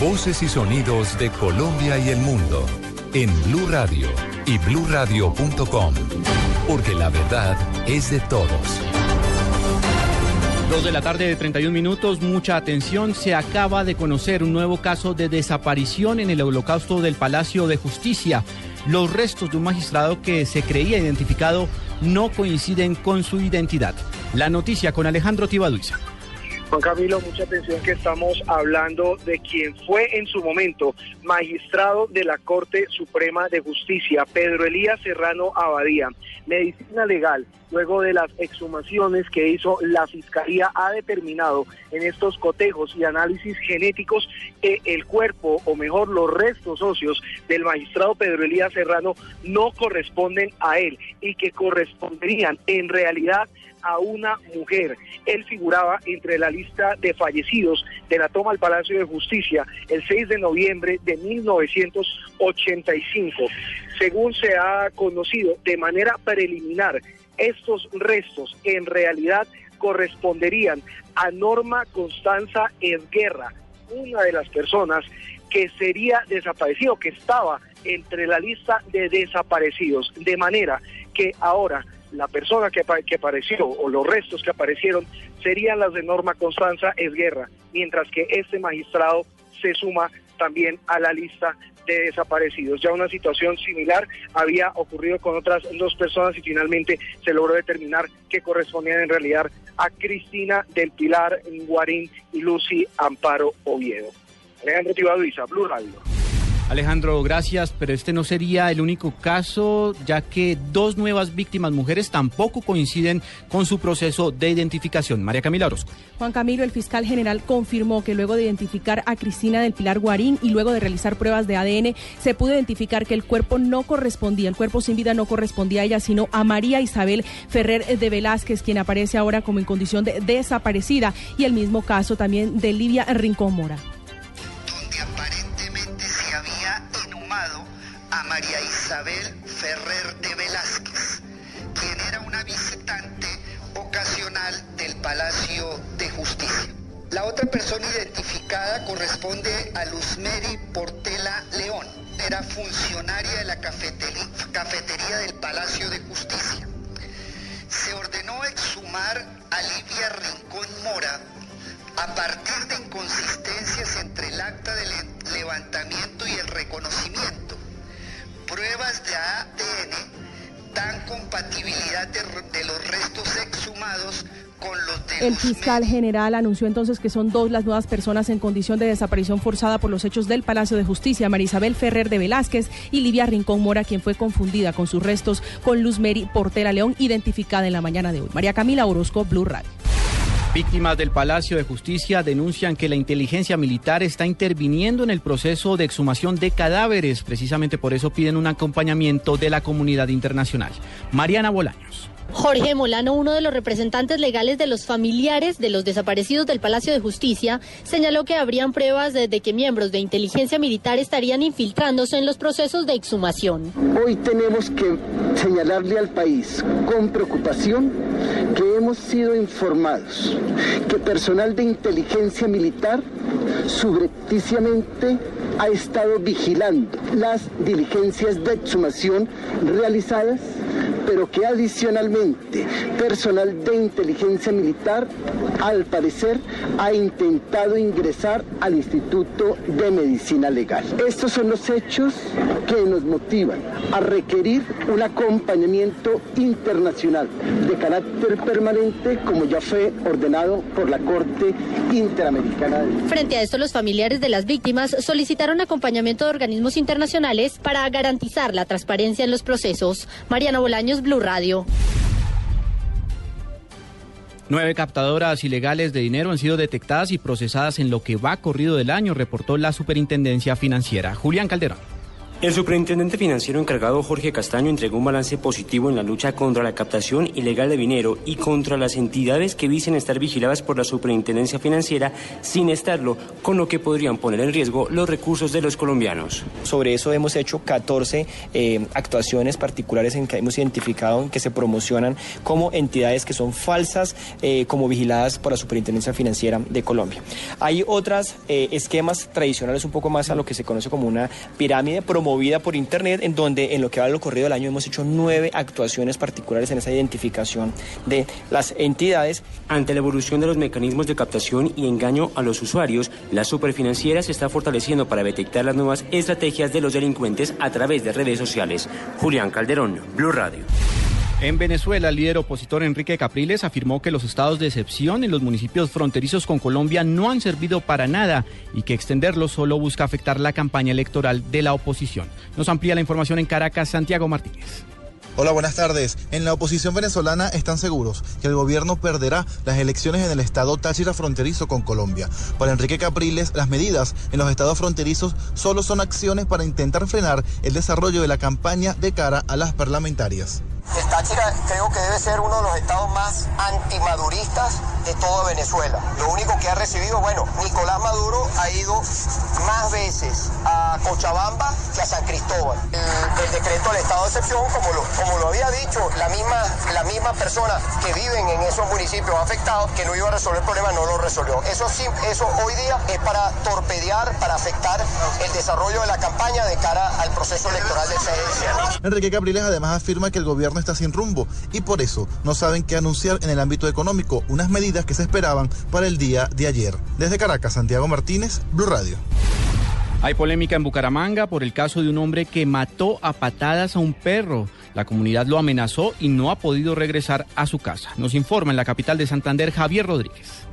Voces y sonidos de Colombia y el mundo en Blue Radio y bluradio.com, porque la verdad es de todos. Dos de la tarde de 31 minutos, mucha atención, se acaba de conocer un nuevo caso de desaparición en el holocausto del Palacio de Justicia. Los restos de un magistrado que se creía identificado no coinciden con su identidad. La noticia con Alejandro Tibaduiza. Juan Camilo, mucha atención que estamos hablando de quien fue en su momento magistrado de la Corte Suprema de Justicia, Pedro Elías Serrano Abadía. Medicina legal, luego de las exhumaciones que hizo la Fiscalía, ha determinado en estos cotejos y análisis genéticos que el cuerpo, o mejor los restos óseos del magistrado Pedro Elías Serrano no corresponden a él y que corresponderían en realidad a una mujer. Él figuraba entre la lista de fallecidos de la toma al Palacio de Justicia el 6 de noviembre de 1985. Según se ha conocido de manera preliminar, estos restos en realidad corresponderían a Norma Constanza Esguerra, una de las personas que sería desaparecido, que estaba entre la lista de desaparecidos, de manera que ahora la persona que, que apareció o los restos que aparecieron serían las de Norma Constanza Esguerra, mientras que este magistrado se suma también a la lista de desaparecidos. Ya una situación similar había ocurrido con otras dos personas y finalmente se logró determinar que correspondían en realidad a Cristina del Pilar Guarín y Lucy Amparo Oviedo. Alejandro Tibaduiza, Blue Radio. Alejandro, gracias, pero este no sería el único caso, ya que dos nuevas víctimas mujeres tampoco coinciden con su proceso de identificación. María Camila Orozco. Juan Camilo, el fiscal general confirmó que luego de identificar a Cristina del Pilar Guarín y luego de realizar pruebas de ADN, se pudo identificar que el cuerpo no correspondía, el cuerpo sin vida no correspondía a ella, sino a María Isabel Ferrer de Velázquez, quien aparece ahora como en condición de desaparecida, y el mismo caso también de Livia Rincón Mora. La otra persona identificada corresponde a Luzmeri Portela León. Era funcionaria de la cafetería, del Palacio de Justicia. Se ordenó exhumar a Livia Rincón Mora a partir de inconsistencias El fiscal general anunció entonces que son dos las nuevas personas en condición de desaparición forzada por los hechos del Palacio de Justicia, Marisabel Ferrer de Velázquez y Livia Rincón Mora, quien fue confundida con sus restos con Luz Mary Portera León, identificada en la mañana de hoy. María Camila Orozco, Blue Radio. Víctimas del Palacio de Justicia denuncian que la inteligencia militar está interviniendo en el proceso de exhumación de cadáveres. Precisamente por eso piden un acompañamiento de la comunidad internacional. Mariana Bolaños. Jorge Molano, uno de los representantes legales de los familiares de los desaparecidos del Palacio de Justicia, señaló que habrían pruebas de que miembros de inteligencia militar estarían infiltrándose en los procesos de exhumación. Hoy tenemos que señalarle al país con preocupación que hemos sido informados que personal de inteligencia militar subrepticiamente ha estado vigilando las diligencias de exhumación realizadas pero que adicionalmente personal de inteligencia militar, al parecer, ha intentado ingresar al Instituto de Medicina Legal. Estos son los hechos que nos motivan a requerir un acompañamiento internacional de carácter permanente, como ya fue ordenado por la Corte Interamericana. Frente a esto, los familiares de las víctimas solicitaron acompañamiento de organismos internacionales para garantizar la transparencia en los procesos. Mariana Bolaño Blue Radio. Nueve captadoras ilegales de dinero han sido detectadas y procesadas en lo que va corrido del año, reportó la Superintendencia Financiera. Julián Calderón. El superintendente financiero encargado Jorge Castaño entregó un balance positivo en la lucha contra la captación ilegal de dinero y contra las entidades que dicen estar vigiladas por la superintendencia financiera sin estarlo, con lo que podrían poner en riesgo los recursos de los colombianos. Sobre eso hemos hecho 14 eh, actuaciones particulares en que hemos identificado que se promocionan como entidades que son falsas eh, como vigiladas por la superintendencia financiera de Colombia. Hay otros eh, esquemas tradicionales un poco más a lo que se conoce como una pirámide promovida movida por Internet, en donde en lo que va lo corrido del año hemos hecho nueve actuaciones particulares en esa identificación de las entidades. Ante la evolución de los mecanismos de captación y engaño a los usuarios, la superfinanciera se está fortaleciendo para detectar las nuevas estrategias de los delincuentes a través de redes sociales. Julián Calderón, Blue Radio. En Venezuela, el líder opositor Enrique Capriles afirmó que los estados de excepción en los municipios fronterizos con Colombia no han servido para nada y que extenderlos solo busca afectar la campaña electoral de la oposición. Nos amplía la información en Caracas, Santiago Martínez. Hola, buenas tardes. En la oposición venezolana están seguros que el gobierno perderá las elecciones en el estado Táchira fronterizo con Colombia. Para Enrique Capriles, las medidas en los estados fronterizos solo son acciones para intentar frenar el desarrollo de la campaña de cara a las parlamentarias. Táchira creo que debe ser uno de los estados más antimaduristas de toda Venezuela. Lo único que ha recibido, bueno, Nicolás Maduro ha ido más veces a Cochabamba que a San Cristóbal. El, decreto del estado de excepción, como lo, como lo había dicho la misma, la misma persona que viven en esos municipios afectados, que no iba a resolver el problema, no lo resolvió. Eso, sí, eso hoy día es para torpedear, para afectar el desarrollo de la campaña de cara al proceso electoral del 6 de Enrique Capriles además afirma que el gobierno está sin rumbo y por eso no saben qué anunciar en el ámbito económico, unas medidas que se esperaban para el día de ayer. Desde Caracas, Santiago Martínez, Blue Radio. Hay polémica en Bucaramanga por el caso de un hombre que mató a patadas a un perro. La comunidad lo amenazó y no ha podido regresar a su casa. Nos informa en la capital de Santander Javier Rodríguez.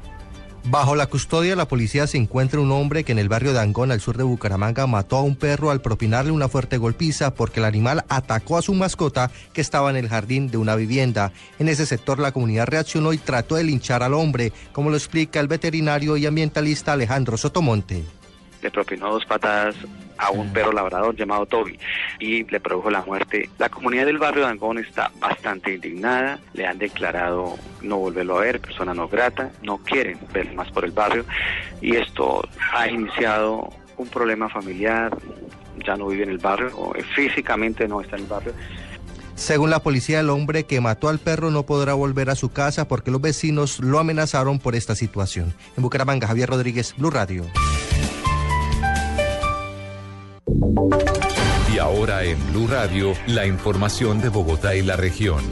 Bajo la custodia de la policía se encuentra un hombre que en el barrio de Angón, al sur de Bucaramanga, mató a un perro al propinarle una fuerte golpiza porque el animal atacó a su mascota que estaba en el jardín de una vivienda. En ese sector la comunidad reaccionó y trató de linchar al hombre, como lo explica el veterinario y ambientalista Alejandro Sotomonte le propinó dos patadas a un perro labrador llamado Toby y le produjo la muerte. La comunidad del barrio de Angón está bastante indignada, le han declarado no volverlo a ver, persona no grata, no quieren ver más por el barrio y esto ha iniciado un problema familiar, ya no vive en el barrio, o físicamente no está en el barrio. Según la policía, el hombre que mató al perro no podrá volver a su casa porque los vecinos lo amenazaron por esta situación. En Bucaramanga, Javier Rodríguez, Blue Radio. Y ahora en Blue Radio, la información de Bogotá y la región.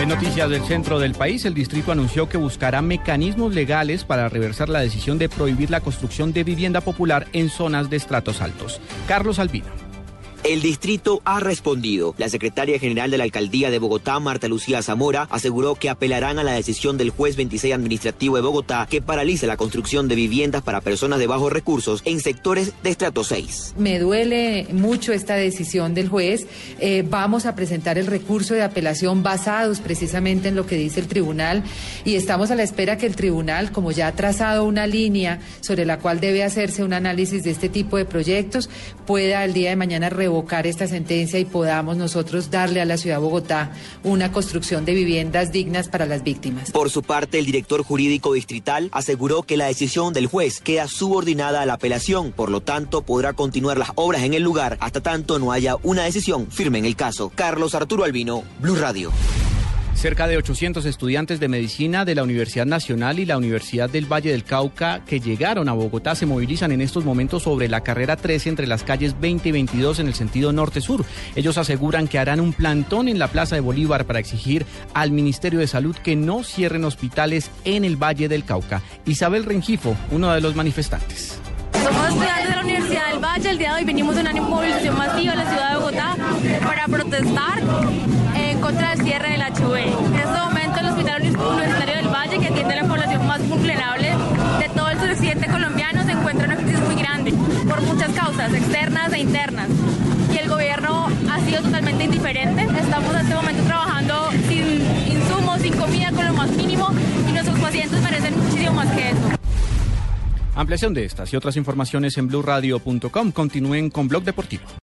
En noticias del centro del país, el distrito anunció que buscará mecanismos legales para reversar la decisión de prohibir la construcción de vivienda popular en zonas de estratos altos. Carlos Albino. El distrito ha respondido. La secretaria general de la alcaldía de Bogotá, Marta Lucía Zamora, aseguró que apelarán a la decisión del juez 26 administrativo de Bogotá que paralice la construcción de viviendas para personas de bajos recursos en sectores de estrato 6. Me duele mucho esta decisión del juez. Eh, vamos a presentar el recurso de apelación basados precisamente en lo que dice el tribunal y estamos a la espera que el tribunal, como ya ha trazado una línea sobre la cual debe hacerse un análisis de este tipo de proyectos, pueda el día de mañana revocar esta sentencia y podamos nosotros darle a la ciudad de Bogotá una construcción de viviendas dignas para las víctimas. Por su parte, el director jurídico distrital aseguró que la decisión del juez queda subordinada a la apelación, por lo tanto podrá continuar las obras en el lugar hasta tanto no haya una decisión firme en el caso. Carlos Arturo Albino, Blue Radio. Cerca de 800 estudiantes de medicina de la Universidad Nacional y la Universidad del Valle del Cauca que llegaron a Bogotá se movilizan en estos momentos sobre la carrera 13 entre las calles 20 y 22 en el sentido norte-sur. Ellos aseguran que harán un plantón en la Plaza de Bolívar para exigir al Ministerio de Salud que no cierren hospitales en el Valle del Cauca. Isabel Rengifo, uno de los manifestantes. Somos estudiantes de la Universidad del Valle. El día de hoy venimos de una movilización masiva a la ciudad de Bogotá para protestar en contra del cierre del HV. En este momento el Hospital Universitario del Valle, que atiende a la población más vulnerable de todo el suroccidente colombiano, se encuentra en una crisis muy grande por muchas causas, externas e internas. Y el gobierno ha sido totalmente indiferente. Estamos en este momento trabajando sin insumos, sin comida, con lo más mínimo y nuestros pacientes merecen muchísimo más que eso. Ampliación de estas y otras informaciones en blueradio.com. Continúen con Blog Deportivo.